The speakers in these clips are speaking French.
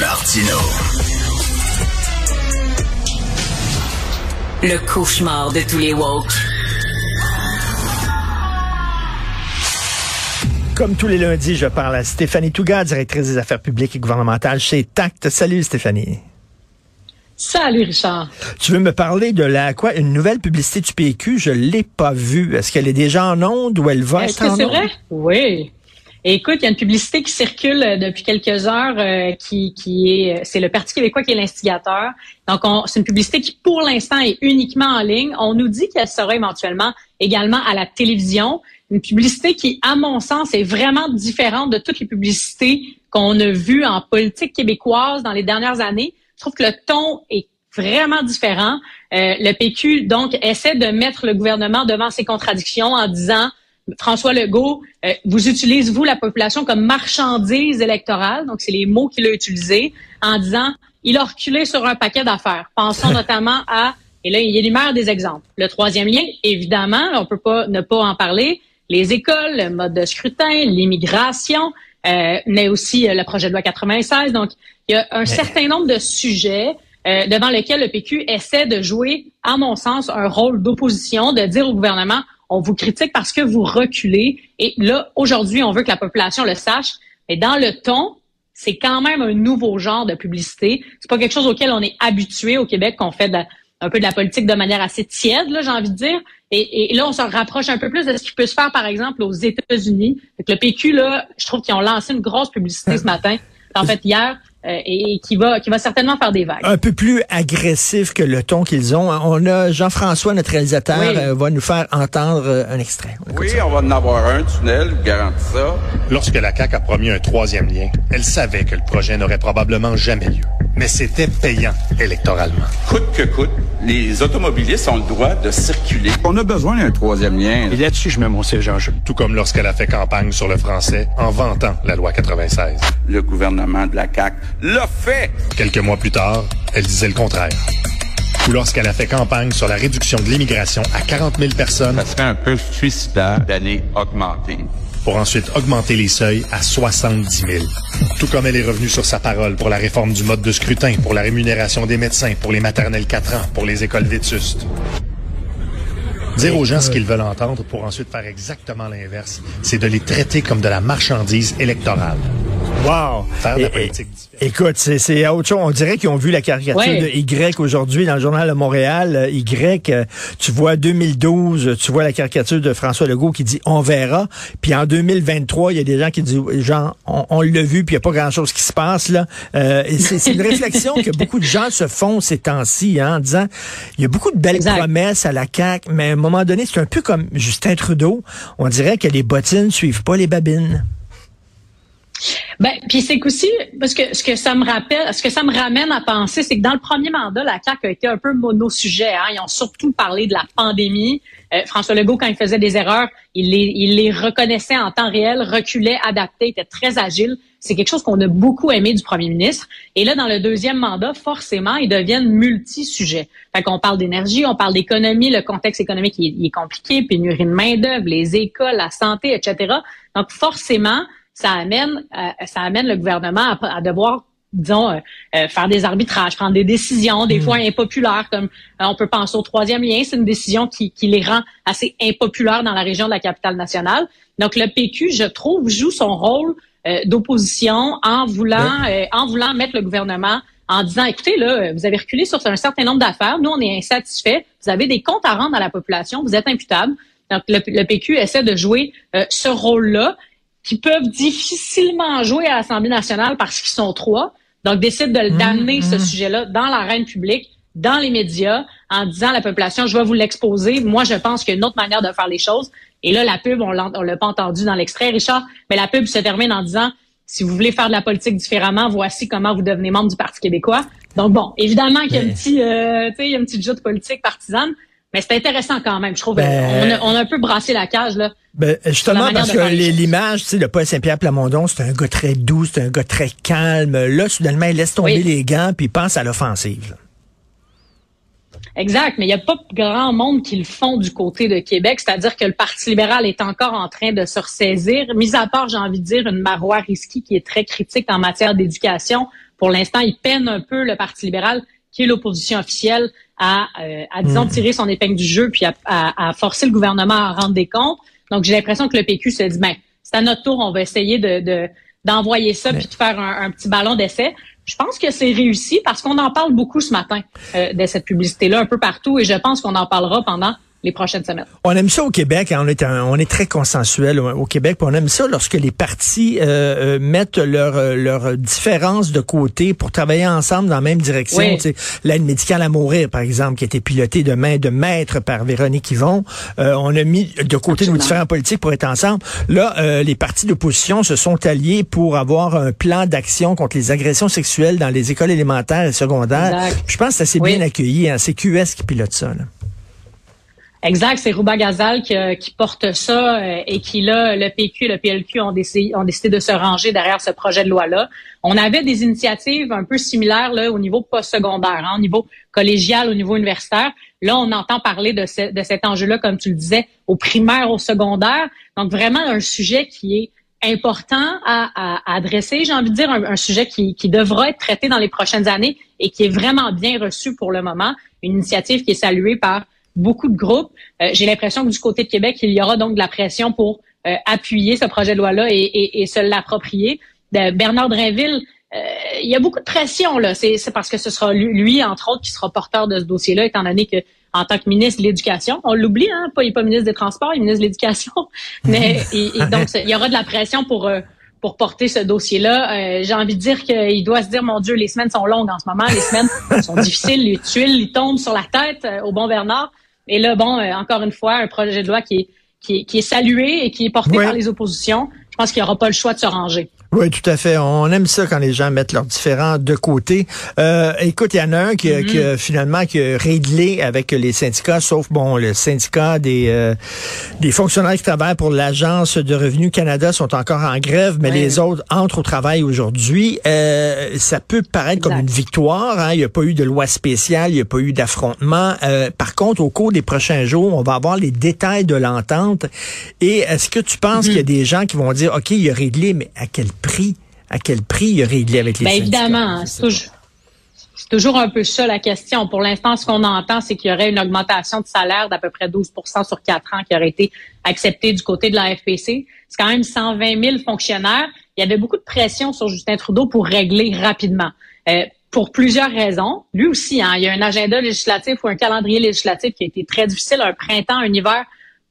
Martino. Le cauchemar de tous les woke. Comme tous les lundis, je parle à Stéphanie Touga, directrice des affaires publiques et gouvernementales chez TACT. Salut Stéphanie. Salut Richard. Tu veux me parler de la quoi une nouvelle publicité du PQ Je l'ai pas vue. Est-ce qu'elle est déjà en onde ou elle va Est-ce être que c'est vrai? Oui. Écoute, il y a une publicité qui circule euh, depuis quelques heures euh, qui, qui est c'est le Parti québécois qui est l'instigateur. Donc on- c'est une publicité qui pour l'instant est uniquement en ligne. On nous dit qu'elle sera éventuellement également à la télévision. Une publicité qui, à mon sens, est vraiment différente de toutes les publicités qu'on a vues en politique québécoise dans les dernières années. Je trouve que le ton est vraiment différent. Euh, le PQ, donc, essaie de mettre le gouvernement devant ses contradictions en disant François Legault, euh, vous utilisez, vous, la population, comme marchandise électorale. Donc, c'est les mots qu'il a utilisés en disant il a reculé sur un paquet d'affaires. Pensons notamment à, et là, il énumère des exemples. Le troisième lien, évidemment, on peut pas ne pas en parler, les écoles, le mode de scrutin, l'immigration, euh, mais aussi euh, le projet de loi 96. Donc, il y a un certain nombre de sujets euh, devant lesquels le PQ essaie de jouer, à mon sens, un rôle d'opposition, de dire au gouvernement, on vous critique parce que vous reculez. Et là, aujourd'hui, on veut que la population le sache. Mais dans le ton, c'est quand même un nouveau genre de publicité. C'est pas quelque chose auquel on est habitué au Québec, qu'on fait un peu de la politique de manière assez tiède, j'ai envie de dire. Et, et là, on se rapproche un peu plus de ce qui peut se faire, par exemple, aux États-Unis. Le PQ, là, je trouve qu'ils ont lancé une grosse publicité ce matin, en fait hier, euh, et, qui va qui va certainement faire des vagues. un peu plus agressif que le ton qu'ils ont. On a Jean-François, notre réalisateur, Oui. euh, va nous faire entendre euh, un extrait. On Oui, ça. on va en avoir un tunnel, je garantis ça. Lorsque la CAQ a promis un troisième lien, elle savait que le projet n'aurait probablement jamais lieu. Mais c'était payant électoralement. Coûte que coûte, les automobilistes ont le droit de circuler. On a besoin d'un troisième lien. Et là-dessus, je mets mon siège en jeu. Tout comme lorsqu'elle a fait campagne sur le français en vantant la loi 96. Le gouvernement de la CAQ l'a fait. Quelques mois plus tard, elle disait le contraire. Ou lorsqu'elle a fait campagne sur la réduction de l'immigration à 40 000 personnes Ça serait un peu suicidaire d'aller augmenter. Pour ensuite augmenter les seuils à 70 000. Tout comme elle est revenue sur sa parole pour la réforme du mode de scrutin, pour la rémunération des médecins, pour les maternelles 4 ans, pour les écoles vétustes. Dire aux gens ce qu'ils veulent entendre pour ensuite faire exactement l'inverse, c'est de les traiter comme de la marchandise électorale. Wow! Faire de la Et- politique et- différente. Écoute, c'est, c'est autre chose. On dirait qu'ils ont vu la caricature Ouais. de Y aujourd'hui dans le journal de Montréal. Euh, Y, euh, tu vois 2012, euh, tu vois la caricature de François Legault qui dit on verra. Puis en 2023, il y a des gens qui disent genre on, on l'a vu puis il n'y a pas grand chose qui se passe là. Euh, et c'est, c'est une réflexion que beaucoup de gens se font ces temps-ci hein, en disant il y a beaucoup de belles Exact. promesses à la CAQ, mais à un moment donné, c'est un peu comme Justin Trudeau. On dirait que les bottines suivent pas les babines. Ben, puis c'est qu'aussi parce que ce que ça me rappelle, ce que ça me ramène à penser, c'est que dans le premier mandat, la CAQ a été un peu monosujet. Hein. Ils ont surtout parlé de la pandémie. Euh, François Legault, quand il faisait des erreurs, il les, il les reconnaissait en temps réel, reculait, adaptait, était très agile. C'est quelque chose qu'on a beaucoup aimé du premier ministre. Et là, dans le deuxième mandat, forcément, ils deviennent multi-sujets. Fait qu'on parle d'énergie, on parle d'économie, le contexte économique il est, compliqué, pénurie de main-d'œuvre, les écoles, la santé, etc. Donc, forcément, ça amène, euh, ça amène le gouvernement à, à devoir disons, euh, euh, faire des arbitrages, prendre des décisions, des fois impopulaires, comme euh, on peut penser au troisième lien, c'est une décision qui, qui les rend assez impopulaires dans la région de la capitale nationale. Donc le PQ, je trouve, joue son rôle euh, d'opposition en voulant, euh, en voulant mettre le gouvernement en disant, écoutez, là, vous avez reculé sur un certain nombre d'affaires, nous, on est insatisfaits, vous avez des comptes à rendre à la population, vous êtes imputable. Donc, le, le PQ essaie de jouer euh, ce rôle-là qui peuvent difficilement jouer à l'Assemblée nationale parce qu'ils sont trois. Donc, décide de d'amener ce sujet-là dans l'arène publique, dans les médias, en disant à la population, je vais vous l'exposer. Moi, je pense qu'il y a une autre manière de faire les choses. Et là, la pub, on l'a on l'a pas entendu dans l'extrait, Richard, mais la pub se termine en disant, si vous voulez faire de la politique différemment, voici comment vous devenez membre du Parti québécois. Donc bon, évidemment qu'il y a un petit, euh, tu sais, il y a une petite jeu de politique partisane, mais c'est intéressant quand même. Je trouve, Ben- on, a, on a un peu brassé la cage là. Ben, justement, parce de que l'image, tu sais, le Paul Saint-Pierre Plamondon, c'est un gars très doux, c'est un gars très calme. Là, soudainement, il laisse tomber Oui. les gants puis il pense à l'offensive. Exact, mais il n'y a pas grand monde qui le font du côté de Québec, c'est-à-dire que le Parti libéral est encore en train de se ressaisir, mis à part, j'ai envie de dire, une Marois Risky qui est très critique en matière d'éducation. Pour l'instant, il peine un peu le Parti libéral, qui est l'opposition officielle, à, euh, à disons, hmm. tirer son épingle du jeu puis à, à, forcer le gouvernement à rendre des comptes. Donc, j'ai l'impression que le PQ se dit, ben, c'est à notre tour, on va essayer de, d'envoyer ça puis de faire un petit ballon d'essai. Je pense que c'est réussi parce qu'on en parle beaucoup ce matin euh, de cette publicité-là un peu partout et je pense qu'on en parlera pendant les prochaines semaines. On aime ça au Québec, hein. on est on est très consensuel au, Québec, on aime ça lorsque les partis euh, euh mettent leurs euh, leur différences de côté pour travailler ensemble dans la même direction. L'aide médicale à mourir, par exemple, qui a été pilotée de main de maître par Véronique Yvon, euh, on a mis de côté nos différents politiques pour être ensemble. Là, les partis d'opposition se sont alliés pour avoir un plan d'action contre les agressions sexuelles dans les écoles élémentaires et secondaires. Je pense que ça s'est bien accueilli. Hein. C'est QS qui pilote ça. Là. Exact, c'est Rouba Gazal qui, euh, qui, porte ça euh, et qui là, le PQ et le PLQ ont décidé, ont décidé de se ranger derrière ce projet de loi-là. On avait des initiatives un peu similaires là, au niveau postsecondaire, hein, au niveau collégial, au niveau universitaire. Là, on entend parler de, de cet enjeu-là, comme tu le disais, au primaire, au secondaire. Donc vraiment un sujet qui est important à, à, adresser, j'ai envie de dire, un, un sujet qui, qui devra être traité dans les prochaines années et qui est vraiment bien reçu pour le moment. Une initiative qui est saluée par beaucoup de groupes. Euh, j'ai l'impression que du côté de Québec, il y aura donc de la pression pour euh, appuyer ce projet de loi-là et, se l'approprier. Bernard Drinville, euh, il y a beaucoup de pression là. C'est parce que ce sera lui, entre autres, qui sera porteur de ce dossier-là, étant donné que en tant que ministre de l'Éducation, on l'oublie, hein, pas, il n'est pas ministre des Transports, il est ministre de l'Éducation, mais donc il y aura de la pression pour pour porter ce dossier-là. J'ai envie de dire qu'il doit se dire, mon Dieu, les semaines sont longues en ce moment, les semaines sont difficiles, les tuiles, ils tombent sur la tête au bon Bernard. Et là, bon, euh, encore une fois, un projet de loi qui est, qui est, qui est salué et qui est porté par les oppositions. Je pense qu'il n'y aura pas le choix de se ranger. Oui, tout à fait. On aime ça quand les gens mettent leurs différents de côté. Euh, écoute, il y en a un qui, qui mm-hmm. finalement qui a réglé avec les syndicats, sauf bon le syndicat des euh, des fonctionnaires qui travaillent pour l'agence de revenus Canada sont encore en grève, mais les autres entrent au travail aujourd'hui. Euh, ça peut paraître comme une victoire. Hein? Il n'y a pas eu de loi spéciale, il n'y a pas eu d'affrontement. Euh, par contre, au cours des prochains jours, on va avoir les détails de l'entente. Et est-ce que tu penses mm-hmm. qu'il y a des gens qui vont dire, ok, il a réglé, mais à quel prix? À quel prix il a réglé avec les ben, Évidemment, c'est toujours, un peu ça la question. Pour l'instant, ce qu'on entend, c'est qu'il y aurait une augmentation de salaire d'à peu près 12 sur quatre ans qui aurait été acceptée du côté de la FPC. C'est quand même 120 000 fonctionnaires. Il y avait beaucoup de pression sur Justin Trudeau pour régler rapidement. Euh, pour plusieurs raisons. Lui aussi, hein, il y a un agenda législatif ou un calendrier législatif qui a été très difficile, un printemps, un hiver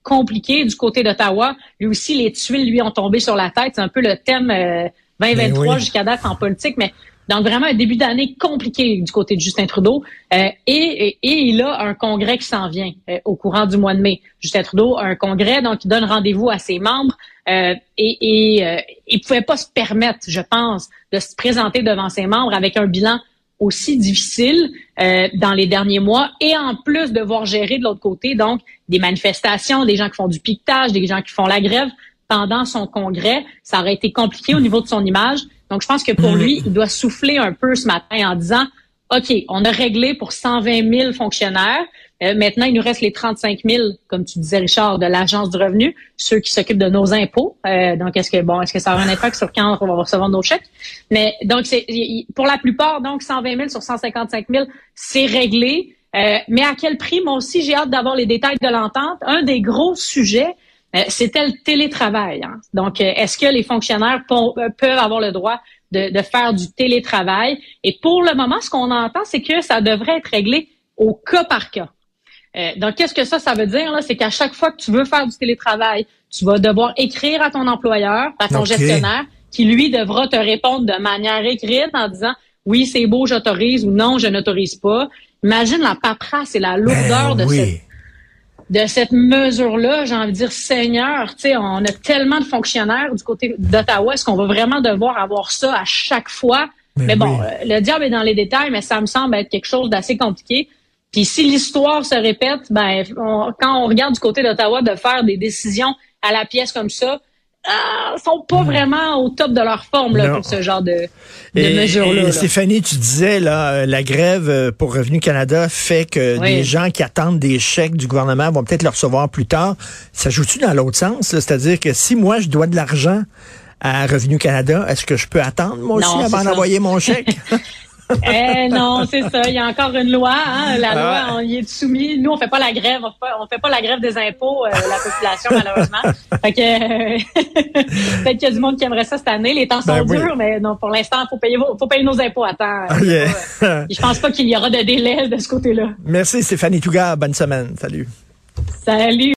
compliqué du côté d'Ottawa. Lui aussi, les tuiles lui ont tombé sur la tête. C'est un peu le thème 2023 euh, ben jusqu'à date en politique, mais donc vraiment un début d'année compliqué du côté de Justin Trudeau. Euh, et, et, il a un congrès qui s'en vient euh, au courant du mois de mai. Justin Trudeau a un congrès, donc il donne rendez-vous à ses membres. et, et il pouvait pas se permettre, je pense, de se présenter devant ses membres avec un bilan aussi difficile euh, dans les derniers mois et en plus devoir gérer de l'autre côté donc des manifestations, des gens qui font du piquetage, des gens qui font la grève pendant son congrès, ça aurait été compliqué au niveau de son image. Donc je pense que pour mm. lui, il doit souffler un peu ce matin en disant OK, on a réglé pour 120 000 fonctionnaires. Euh, maintenant, il nous reste les 35 000, comme tu disais, Richard, de l'Agence du revenu, ceux qui s'occupent de nos impôts. Euh, donc, est-ce que bon, est-ce que ça aura un impact sur quand on va recevoir nos chèques? Mais donc, c'est pour la plupart, donc 120 000 sur 155 000, c'est réglé. Euh, mais à quel prix? Moi aussi, j'ai hâte d'avoir les détails de l'entente. Un des gros sujets, c'était le télétravail. Hein. Donc, est-ce que les fonctionnaires peuvent avoir le droit de faire du télétravail? Et pour le moment, ce qu'on entend, c'est que ça devrait être réglé au cas par cas. Euh, donc, qu'est-ce que ça, ça veut dire? là? C'est qu'à chaque fois que tu veux faire du télétravail, tu vas devoir écrire à ton employeur, à ton gestionnaire, qui lui devra te répondre de manière écrite en disant oui, c'est beau, j'autorise ou non, je n'autorise pas. Imagine la paperasse et la lourdeur ben de cette de cette mesure-là, j'ai envie de dire, Seigneur, tu sais, on a tellement de fonctionnaires du côté d'Ottawa, est-ce qu'on va vraiment devoir avoir ça à chaque fois? Ben mais bon, euh, le diable est dans les détails, mais ça me semble être quelque chose d'assez compliqué. Puis si l'histoire se répète, ben quand on regarde du côté d'Ottawa de faire des décisions à la pièce comme ça, ah, sont pas vraiment au top de leur forme là, pour ce genre de, de mesures-là. Stéphanie, tu disais là, euh, la grève euh, pour Revenu Canada fait que des gens qui attendent des chèques du gouvernement vont peut-être le recevoir plus tard. Ça joue-tu dans l'autre sens? C'est-à-dire que si moi je dois de l'argent à Revenu Canada, est-ce que je peux attendre moi aussi avant d'envoyer mon chèque? eh non, c'est ça. Il y a encore une loi. Hein? La loi, on y est soumis. Nous, on fait pas la grève. On fait, on fait pas la grève des impôts, euh, la population, malheureusement. Fait que peut-être qu'il y a du monde qui aimerait ça cette année. Les temps sont ben durs, mais non, pour l'instant, faut payer, faut payer nos impôts à temps. Oh, je pense pas qu'il y aura de délai de ce côté-là. Merci, Stéphanie Touga. Bonne semaine. Salut. Salut.